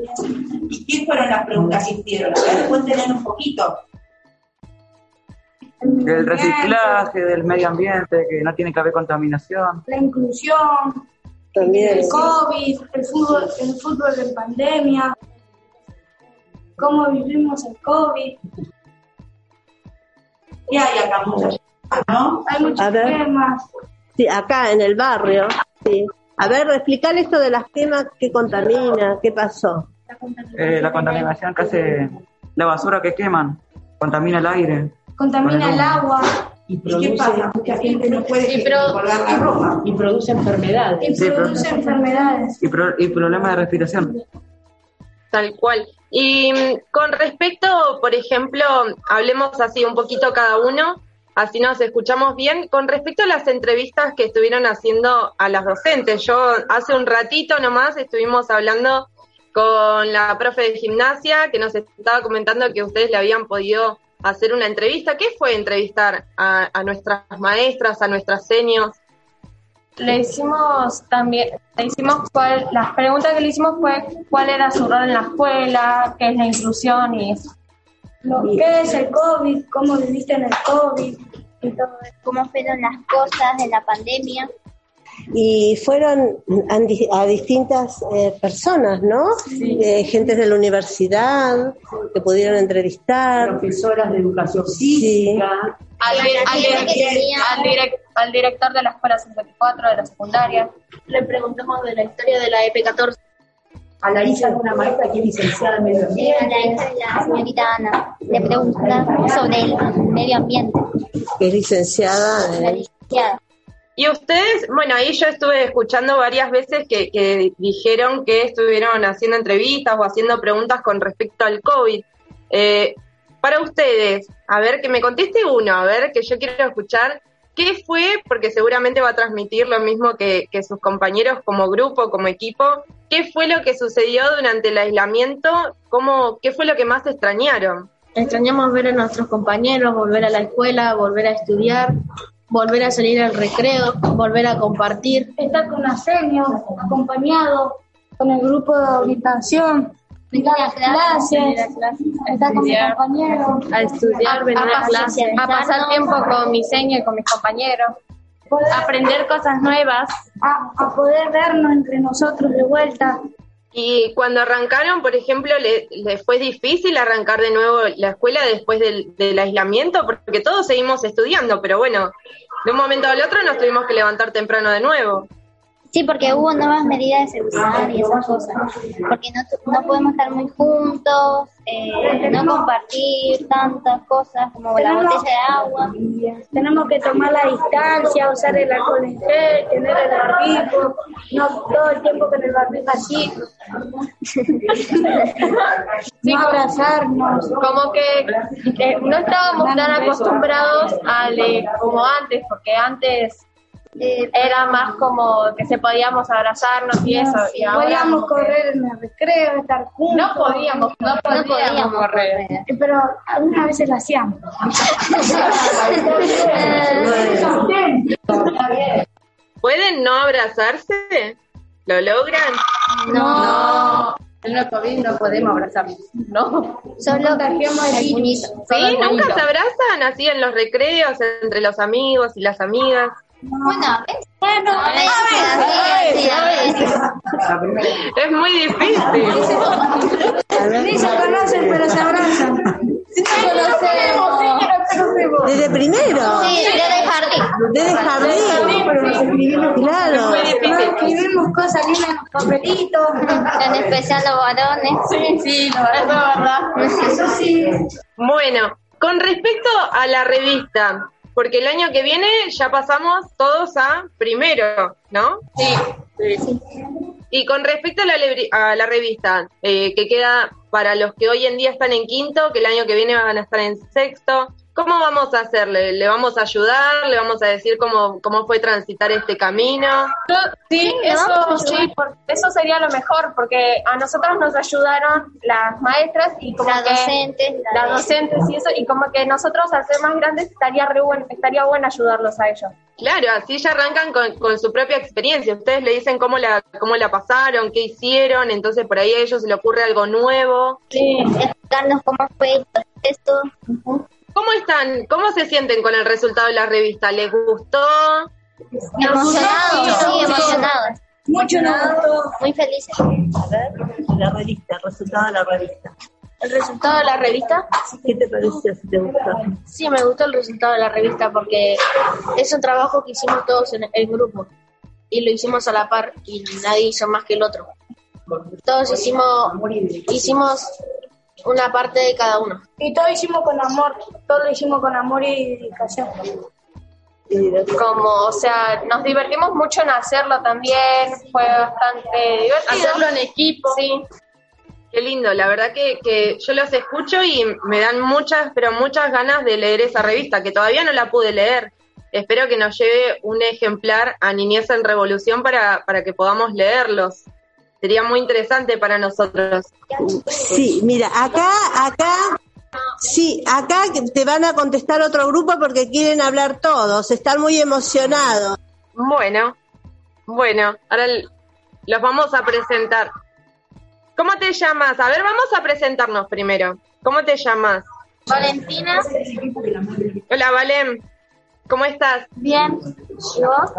¿Y qué fueron las preguntas que hicieron? A ver, cuéntenos un poquito. Del reciclaje, del medio ambiente, que no tiene que haber contaminación. La inclusión, También. el COVID, el fútbol, el fútbol en pandemia, cómo vivimos el COVID. ¿Qué hay acá muchas ¿no? Hay muchos temas. Sí, acá en el barrio. Sí. A ver, explicar esto de las quemas, qué contamina, qué pasó. Eh, la contaminación que hace la basura que queman, contamina el aire. Contamina el agua. ¿Y qué pasa? Mucha gente no puede colgar la ropa. Y produce enfermedades. Y Sí, produce enfermedades. Y, pro- y problemas de respiración. Tal cual. Y mm, con respecto, por ejemplo, hablemos así un poquito cada uno, así nos escuchamos bien. Con respecto a las entrevistas que estuvieron haciendo a las docentes, yo hace un ratito nomás estuvimos hablando con la profe de gimnasia que nos estaba comentando que ustedes le habían podido hacer una entrevista. ¿Qué fue entrevistar a, a nuestras maestras, a nuestras senios? Le hicimos también, le hicimos cuál, las preguntas que le hicimos fue cuál era su rol en la escuela, qué es la inclusión y eso. ¿Qué es el COVID? ¿Cómo viviste en el COVID? Y todo. ¿Cómo fueron las cosas de la pandemia? Y fueron a, di- a distintas eh, personas, ¿no? Eh, gentes de la universidad que pudieron entrevistar. Profesoras de educación Sí. física. Al, al direc- al direc- al director de la escuela 54 de la secundaria. Le preguntamos de la historia de la E EP14. A la hija de una maestra que es licenciada en medio Sí, ambiente. a la, la señorita Ana le pregunta sobre el medio ambiente. que es licenciada La en licenciada. Y ustedes, bueno, ahí yo estuve escuchando varias veces que, que dijeron que estuvieron haciendo entrevistas o haciendo preguntas con respecto al COVID. Eh, para ustedes, a ver, que me conteste uno, a ver, que yo quiero escuchar, ¿qué fue? Porque seguramente va a transmitir lo mismo que, que sus compañeros como grupo, como equipo. ¿Qué fue lo que sucedió durante el aislamiento? ¿Cómo, ¿Qué fue lo que más extrañaron? Extrañamos ver a nuestros compañeros, volver a la escuela, volver a estudiar, volver a salir al recreo, volver a compartir. Estar con Arsenio, acompañado, con el grupo de orientación, ir a las clases, estar con mis compañeros, a estudiar, venir a a pasar tiempo con mi seño y con mis compañeros, aprender cosas nuevas, a, a poder vernos entre nosotros de vuelta. Y cuando arrancaron, por ejemplo, ¿le- ¿les fue difícil arrancar de nuevo la escuela después del, del aislamiento? Porque todos seguimos estudiando, pero bueno, de un momento al otro nos tuvimos que levantar temprano de nuevo. Sí, porque hubo nuevas medidas de seguridad y esas cosas. Porque no, no podemos estar muy juntos, eh, no compartir tantas cosas como la botella de agua. Tenemos que tomar la distancia, usar el alcohol en gel, tener el barbijo, no todo el tiempo con el barbijo así. no abrazarnos. Como que, que no estábamos tan acostumbrados al eh, como antes, porque antes eh, era más como que se podíamos abrazarnos y eso. Y ahora, Podíamos correr en el recreo, estar juntos. No podíamos, no podíamos correr. Pero algunas veces lo hacíamos. ¿Pueden no abrazarse? ¿Lo logran? No. En los COVID no podemos abrazarnos, ¿no? Solo cogemos el puñito. ¿Sí? ¿Nunca se abrazan así en los recreos, entre los amigos y las amigas? Bueno, bueno, Es muy difícil. Ni se conocen, pero se abrazan. ¿Desde primero? Sí, desde el jardín. ¿Desde el jardín? Claro. Nos escribimos cosas lindas en los papelitos. En especial los varones. Sí, sí, eso es verdad. Eso sí. Bueno, con respecto a la revista, porque el año que viene ya pasamos todos a primero, ¿no? Sí. Y con respecto a la, a la revista, eh, que queda para los que hoy en día están en quinto, que el año que viene van a estar en sexto, ¿cómo vamos a hacerle? ¿Le vamos a ayudar? ¿Le vamos a decir cómo, cómo fue transitar este camino? Sí, eso sí, por- eso sería lo mejor, porque a nosotros nos ayudaron las maestras y como Las que docentes, las las- docentes y eso, y como que nosotros al ser más grandes estaría re buen- estaría bueno ayudarlos a ellos. Claro, así ya arrancan con, con su propia experiencia. Ustedes le dicen cómo la, cómo la pasaron, qué hicieron, entonces por ahí a ellos se le ocurre algo nuevo. Sí, explicarnos cómo fue esto. ¿Cómo están? ¿Cómo se sienten con el resultado de la revista? ¿Les gustó? Emocionados, sí, emocionados. Mucho gustó. Muy felices. La revista, el resultado de la revista. ¿El resultado de la revista? ¿Qué te pareció si te gustó? Sí, me gustó el resultado de la revista porque es un trabajo que hicimos todos en el grupo y lo hicimos a la par y nadie hizo más que el otro. Todos hicimos hicimos una parte de cada uno. Y todo hicimos con amor. Todo lo hicimos con amor y dedicación. Como, o sea, nos divertimos mucho en hacerlo también, fue bastante divertido. Hacerlo en equipo. Sí. Qué lindo, la verdad que, que yo los escucho y me dan muchas, pero muchas ganas de leer esa revista, que todavía no la pude leer. Espero que nos lleve un ejemplar a Niñez en Revolución para, para que podamos leerlos. Sería muy interesante para nosotros. Sí, mira, acá, acá, sí, acá te van a contestar otro grupo porque quieren hablar todos, están muy emocionados. Bueno, bueno, ahora los vamos a presentar. ¿Cómo te llamas? A ver, vamos a presentarnos primero. ¿Cómo te llamas? Valentina. Hola, Valen. ¿Cómo estás? Bien. ¿Y vos?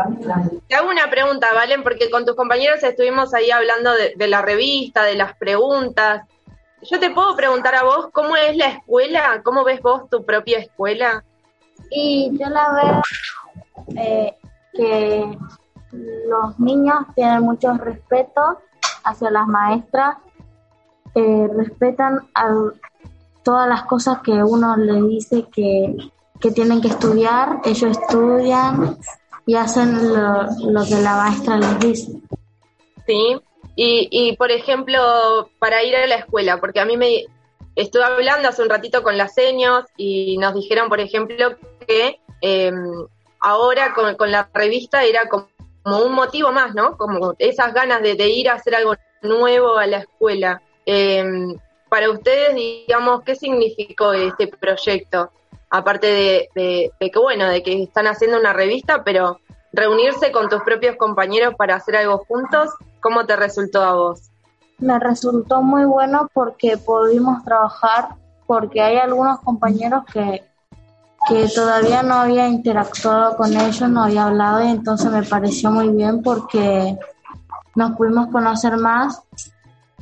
Te hago una pregunta, Valen, porque con tus compañeros estuvimos ahí hablando de, de la revista, de las preguntas. Yo te puedo preguntar a vos, ¿cómo es la escuela? ¿Cómo ves vos tu propia escuela? Y yo la veo eh, que los niños tienen mucho respeto hacia las maestras, eh, respetan al- todas las cosas que uno les dice que, que tienen que estudiar, ellos estudian y hacen lo, lo que la maestra les dice. Sí. Y, y, por ejemplo, para ir a la escuela, porque a mí me estuve hablando hace un ratito con las seños y nos dijeron, por ejemplo, que eh, ahora con, con la revista era como, un motivo más, ¿no? Como esas ganas de, de ir a hacer algo nuevo a la escuela. Eh, para ustedes, digamos, ¿qué significó este proyecto? Aparte de, de, de que, bueno, de que están haciendo una revista, pero reunirse con tus propios compañeros para hacer algo juntos, ¿cómo te resultó a vos? Me resultó muy bueno porque pudimos trabajar, porque hay algunos compañeros que, que todavía no había interactuado con ellos, no había hablado y entonces me pareció muy bien porque nos pudimos conocer más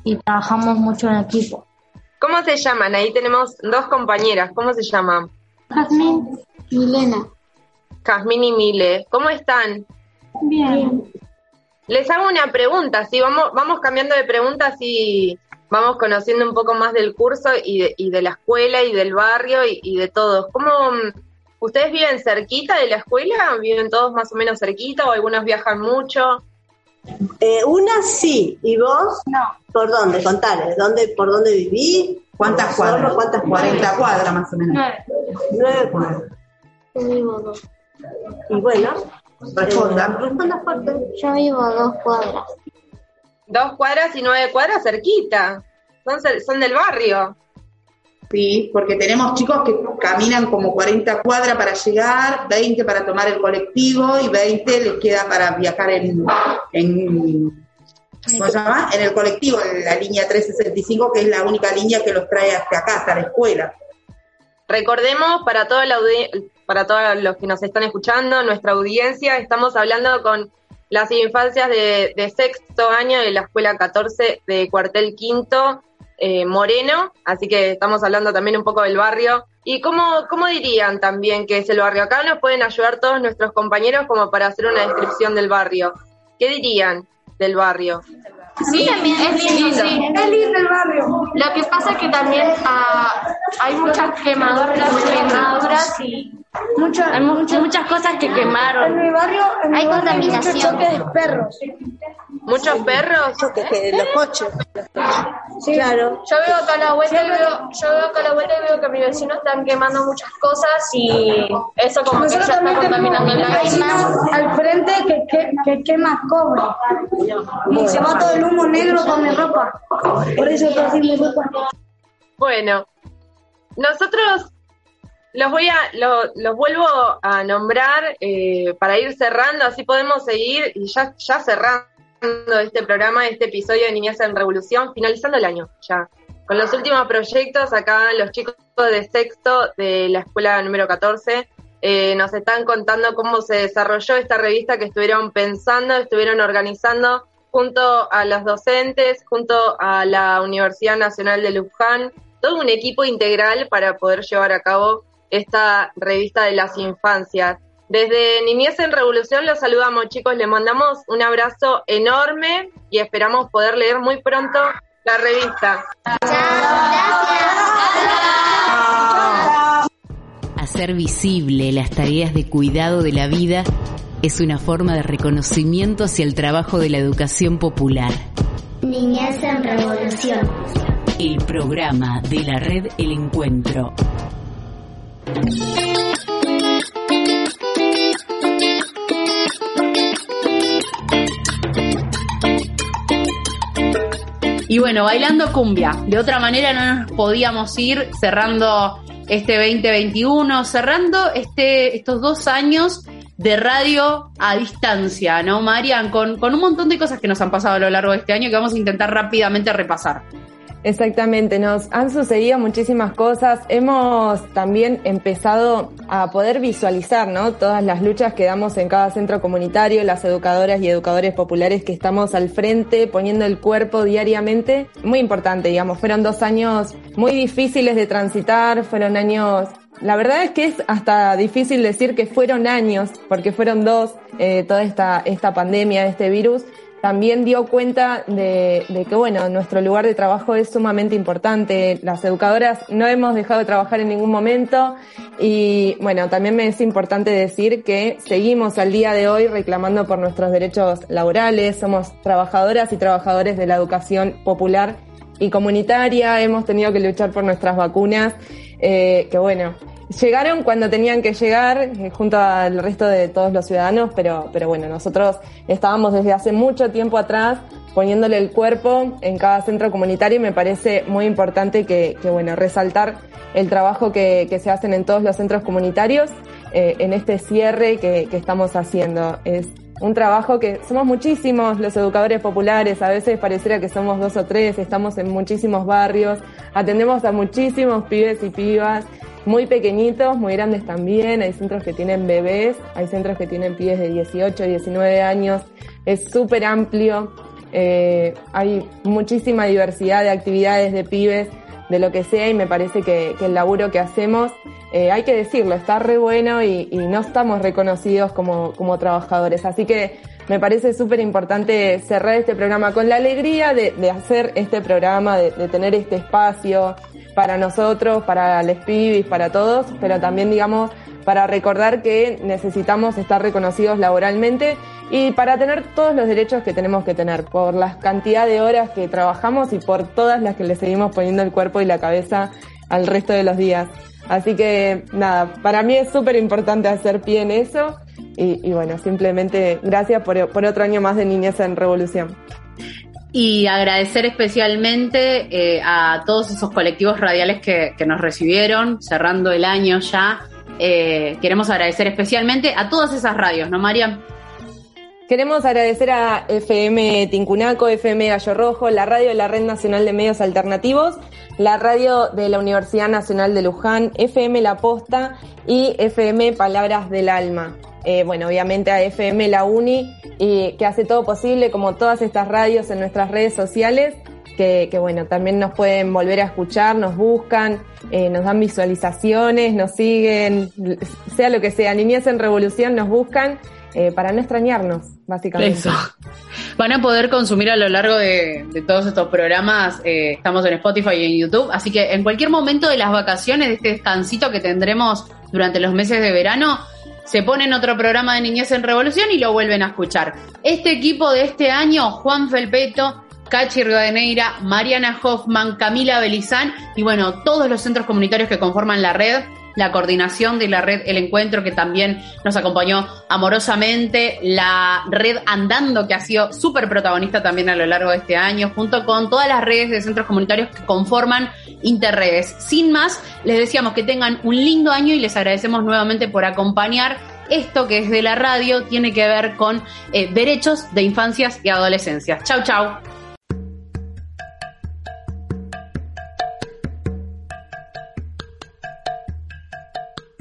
y trabajamos mucho en equipo. ¿Cómo se llaman? Ahí tenemos dos compañeras. ¿Cómo se llaman? Jazmín, Milena. Jazmín y Mile. ¿Cómo están? Bien. Les hago una pregunta, sí, vamos, vamos cambiando de preguntas y vamos conociendo un poco más del curso y de, y de la escuela y del barrio y, y de todos. ¿Cómo ustedes viven cerquita de la escuela? ¿Viven todos más o menos cerquita o algunos viajan mucho? Eh, una sí, ¿y vos? No. ¿Por dónde? Contale, ¿dónde, ¿por dónde viví? ¿Cuántas ¿Solo? cuadras? ¿Cuántas 40 cuadras más o menos. Nueve. Nueve cuadras. Yo vivo dos. Y bueno, Responda. responda fuerte. Yo vivo dos cuadras. Dos cuadras y nueve cuadras cerquita. Son, son del barrio. Sí, porque tenemos chicos que caminan como 40 cuadras para llegar, 20 para tomar el colectivo y 20 les queda para viajar en, en ¿cómo se llama? En el colectivo, en la línea 365, que es la única línea que los trae hasta acá, hasta la escuela. Recordemos para toda la para todos los que nos están escuchando, nuestra audiencia, estamos hablando con las infancias de, de sexto año de la escuela 14 de cuartel quinto eh, Moreno, así que estamos hablando también un poco del barrio. ¿Y cómo, cómo dirían también que es el barrio? Acá nos pueden ayudar todos nuestros compañeros como para hacer una descripción del barrio. ¿Qué dirían del barrio? Sí, es lindo, sí. Es lindo el barrio. Lo que pasa es que también ah, hay muchas quemaduras, quemaduras y hay mu- muchas cosas que quemaron. En mi barrio Hay hay contaminación. muchos choques de perros. ¿Muchos perros? los coches. Claro. Yo veo acá a la vuelta y veo, yo veo acá a la vuelta y veo que mis vecinos están quemando muchas cosas y eso como que ya Nosotros está contaminando el aire. al frente que, que, que quema cobre. Y se va todo el humo negro con mi ropa. Por eso estoy haciendo ropa. Bueno, nosotros los voy a, lo- los vuelvo a nombrar eh, para ir cerrando, así podemos seguir y ya, ya cerrando este programa, este episodio de Niñez en Revolución, finalizando el año ya. Con los últimos proyectos, acá los chicos de sexto de la escuela número 14 eh, nos están contando cómo se desarrolló esta revista que estuvieron pensando, estuvieron organizando junto a los docentes, junto a la Universidad Nacional de Luján, todo un equipo integral para poder llevar a cabo esta revista de las infancias. Desde Niñez en Revolución los saludamos chicos, les mandamos un abrazo enorme y esperamos poder leer muy pronto la revista. Hacer visible las tareas de cuidado de la vida es una forma de reconocimiento hacia el trabajo de la educación popular. Niñez en Revolución. El programa de la red El Encuentro. Y bueno, bailando cumbia. De otra manera no nos podíamos ir cerrando este 2021, cerrando este, estos dos años de radio a distancia, ¿no, Marian? Con, con un montón de cosas que nos han pasado a lo largo de este año que vamos a intentar rápidamente repasar. Exactamente, nos han sucedido muchísimas cosas. Hemos también empezado a poder visualizar, ¿no? Todas las luchas que damos en cada centro comunitario, las educadoras y educadores populares que estamos al frente, poniendo el cuerpo diariamente. Muy importante, digamos. Fueron dos años muy difíciles de transitar, fueron años la verdad es que es hasta difícil decir que fueron años, porque fueron dos, eh, toda esta, esta pandemia, este virus, también dio cuenta de, que, bueno, nuestro lugar de trabajo es sumamente importante. Las educadoras no hemos dejado de trabajar en ningún momento y, bueno, también me es importante decir que seguimos al día de hoy reclamando por nuestros derechos laborales. Somos trabajadoras y trabajadores de la educación popular y comunitaria. Hemos tenido que luchar por nuestras vacunas, eh, que, bueno, llegaron cuando tenían que llegar eh, junto al resto de todos los ciudadanos, pero, pero bueno, nosotros estábamos desde hace mucho tiempo atrás poniéndole el cuerpo en cada centro comunitario y me parece muy importante que, que bueno, resaltar el trabajo que, que se hacen en todos los centros comunitarios eh, en este cierre que, que estamos haciendo. Es un trabajo que somos muchísimos los educadores populares, a veces pareciera que somos dos o tres, estamos en muchísimos barrios, atendemos a muchísimos pibes y pibas, muy pequeñitos, muy grandes también, hay centros que tienen bebés, hay centros que tienen pibes de 18, 19 años, es súper amplio, eh, hay muchísima diversidad de actividades de pibes, de lo que sea, y me parece que, el laburo que hacemos, eh, hay que decirlo, está re bueno y, no estamos reconocidos como, como trabajadores. Así que me parece súper importante cerrar este programa con la alegría de, hacer este programa, de, tener este espacio para nosotros, para los pibis, para todos, pero también, digamos, para recordar que necesitamos estar reconocidos laboralmente y para tener todos los derechos que tenemos que tener, por la cantidad de horas que trabajamos y por todas las que le seguimos poniendo el cuerpo y la cabeza al resto de los días. Así que nada, para mí es súper importante hacer pie en eso y, bueno, simplemente gracias por, otro año más de Niñez en Revolución. Y agradecer especialmente eh, a todos esos colectivos radiales que, nos recibieron, cerrando el año ya. Eh, queremos agradecer especialmente a todas esas radios, ¿no, María? Queremos agradecer a FM Tincunaco, FM Gallo Rojo, la radio de la Red Nacional de Medios Alternativos, la radio de la Universidad Nacional de Luján, FM La Posta y FM Palabras del Alma. Eh, bueno, obviamente a FM La Uni, y que hace todo posible, como todas estas radios en nuestras redes sociales, que, bueno, también nos pueden volver a escuchar, nos buscan, eh, nos dan visualizaciones, nos siguen, sea lo que sea, Niñez en Revolución nos buscan eh, para no extrañarnos, básicamente. Eso. Van a poder consumir a lo largo de, todos estos programas, eh, estamos en Spotify y en YouTube, así que en cualquier momento de las vacaciones, de este descansito que tendremos durante los meses de verano, se ponen otro programa de Niñez en Revolución y lo vuelven a escuchar. Este equipo de este año, Juan Felpeto, Cachi Rivadeneira, Mariana Hoffman, Camila Belizán y bueno, todos los centros comunitarios que conforman la red la coordinación de la red El Encuentro, que también nos acompañó amorosamente, la red Andando, que ha sido súper protagonista también a lo largo de este año, junto con todas las redes de centros comunitarios que conforman Interredes. Sin más, les decíamos que tengan un lindo año y les agradecemos nuevamente por acompañar esto que es de la radio tiene que ver con eh, derechos de infancias y adolescencias. Chau, chau.